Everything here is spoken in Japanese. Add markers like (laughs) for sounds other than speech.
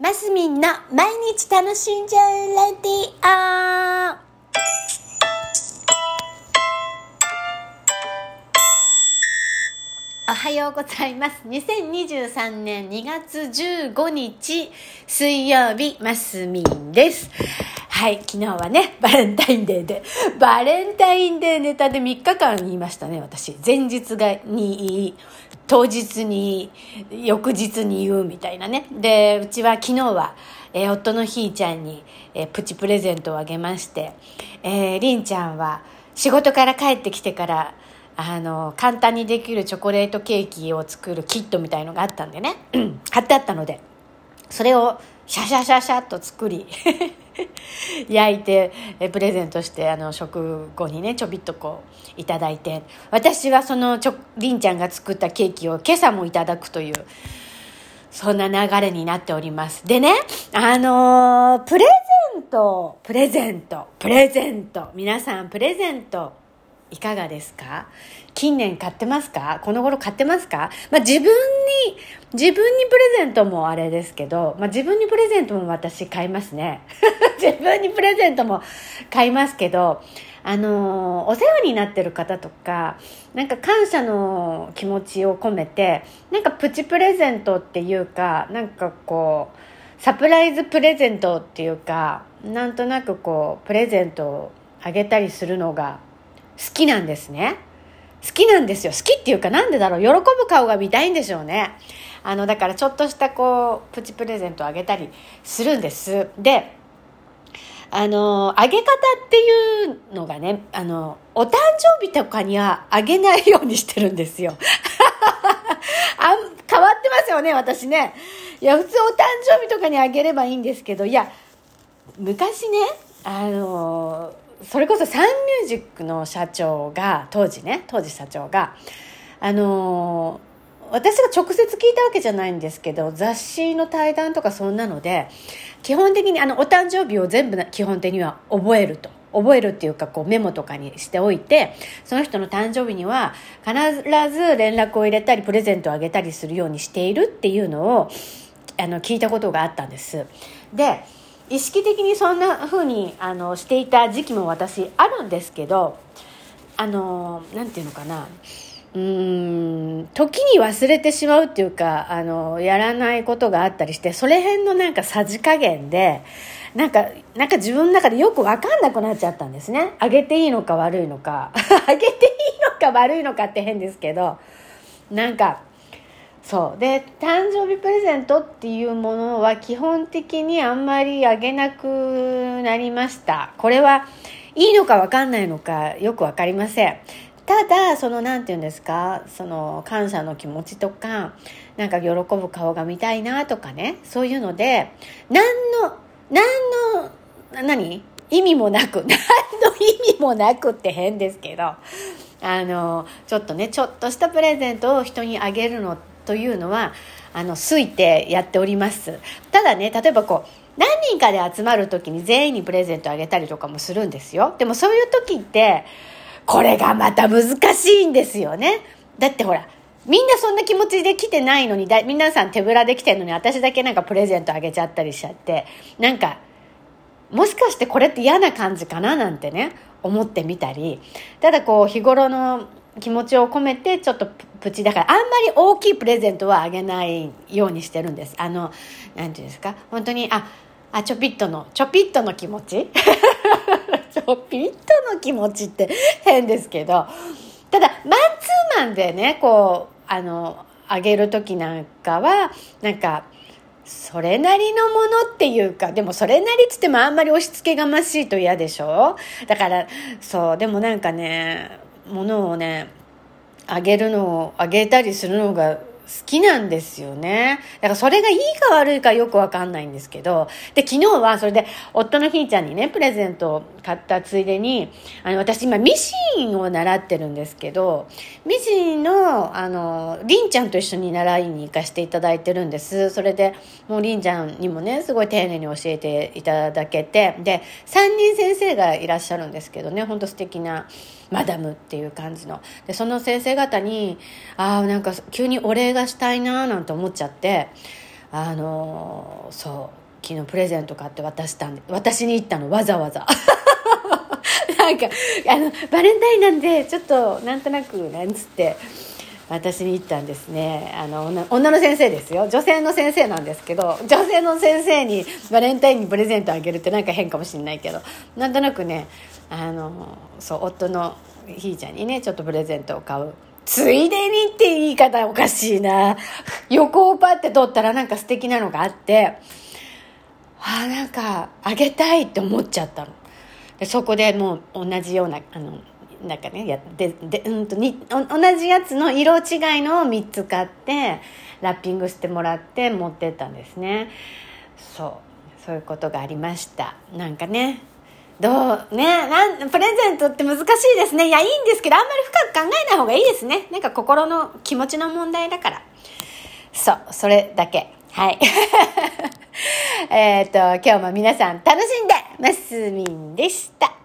マスミンの毎日楽しんじゃうレディオおはようございます。2023年2月15日水曜日、マスミンです。はい、昨日はね、バレンタインデーで、バレンタインデーネタで3日間言いましたね、私。前日がに、当日に、翌日に言うみたいなね。で、うちは昨日は、えー夫のひーちゃんに、えープチプレゼントをあげまして、えーりんちゃんは仕事から帰ってきてから、あの、簡単にできるチョコレートケーキを作るキットみたいのがあったんでね、(clears throat) 買ってあったので、それをシャシャシャシャっと作り (laughs) (laughs) 焼いてえプレゼントしてあの食後にねちょびっとこういただいて私はそのちょりんちゃんが作ったケーキを今朝もいただくというそんな流れになっております。でねあのープレゼントプレゼントプレゼント。皆さんプレゼントいかがですか？近年買ってますか？この頃買ってますか？まあ自分自分にプレゼントもあれですけど、まあ自分にプレゼントも私買いますね。(laughs) 自分にプレゼントも買いますけど、あのお世話になってる方とか、なんか感謝の気持ちを込めて、なんかプチプレゼントっていうか、なんかこう、サプライズプレゼントっていうか、なんとなくこう、プレゼントをあげたりするのが好きなんですね。好きなんですよ。好きっていうかなんでだろう。喜ぶ顔が見たいんでしょうね。あの、だからちょっとしたこう、プチプレゼントをあげたりするんです。で、あの、あげ方っていうのがね、あの、お誕生日とかにはあげないようにしてるんですよ。(laughs) あ変わってますよね、私ね。いや、普通お誕生日とかにあげればいいんですけど、いや、昔ね、あの、それこそサンミュージックの社長が、当時ね、当時社長が、あの、私が直接聞いたわけじゃないんですけど雑誌の対談とかそんなので基本的にあのお誕生日を全部基本的には覚えると。覚えるっていうかこうメモとかにしておいてその人の誕生日には必ず連絡を入れたりプレゼントをあげたりするようにしているっていうのをあの聞いたことがあったんです。で意識的にそんな風にあのしていた時期も私あるんですけどあのなんていうのかな。うーん時に忘れてしまうっていうかあのやらないことがあったりしてそれ辺のなんかさじ加減でなんかなんか自分の中でよく分かんなくなっちゃったんですね。あげていいのか悪いのか。(laughs) あげていいのか悪いのかって変ですけどなんかそう。で誕生日プレゼントっていうものは基本的にあんまりあげなくなりました。これはいいのか分かんないのかよく分かりません。ただそのなんて言うんですか？その感謝の気持ちとかなんか喜ぶ顔が見たいなとかね。そういうので何の何の何？意味もなく (laughs) 何の意味もなくって変ですけどあのちょっとねちょっとしたプレゼントを人にあげるのってというのはあの好いてやっております。ただね例えばこう何人かで集まる時に全員にプレゼントあげたりとかもするんですよ。でもそういう時ってこれがまた難しいんですよね。だってほらみんなそんな気持ちで来てないのにだ皆さん手ぶらで来てるのに私だけなんかプレゼントあげちゃったりしちゃってなんかもしかしてこれって嫌な感じかななんてね思ってみたり。ただこう日頃の気持ちを込めてちょっとプチだからあんまり大きいプレゼントはあげないようにしてるんです。あのなんていうんですか？本当にああちょぴっとのちょぴっとの気持ち？(laughs) ちょぴっとの気持ちって変ですけどただマンツーマンでねこうあのあげる時なんかはなんかそれなりのものっていうかでもそれなりっつってもあんまり押し付けがましいと嫌でしょ？だからそうでもなんかねものをねあげるのをあげたりするのが好きなんですよね。だからそれがいいか悪いかよくわかんないんですけど、で、昨日はそれで夫のひーちゃんにね、プレゼントを買ったついでに、あの、私今ミシンを習ってるんですけど、ミシンの、あの、りんちゃんと一緒に習いに行かせていただいてるんです。それで、もうりんちゃんにもね、すごい丁寧に教えていただけて、で、3人先生がいらっしゃるんですけどね、ほんと素敵なマダムっていう感じの。で、その先生方に、ああ、なんか急にお礼がしたいなーなんて思っちゃって、あのそう昨日プレゼント買って渡したんで私に言ったのわざわざ (laughs) なんかあのバレンタインなんでちょっとなんとなくなんつって私に言ったんですね。あの女の先生ですよ。女性の先生なんですけど女性の先生にバレンタインにプレゼントあげるってなんか変かもしれないけどなんとなくねあのそう夫のひーちゃんにねちょっとプレゼントを買う。ついでにって言い方おかしいな。横をパッて取ったらなんか素敵なのがあってああなんかあげたいって思っちゃったの。でそこでもう同じようなあのなんかねやでで、うんと、に同じやつの色違いのを3つ買ってラッピングしてもらって持ってったんですね。そう。そういうことがありました。なんかねどうねなんプレゼントって難しいですね。いやいいんですけどあんまり深く考えない方がいいですね。なんか心の気持ちの問題だから。そう。それだけ。はい。(laughs) えっと今日も皆さん楽しんでますみんでした。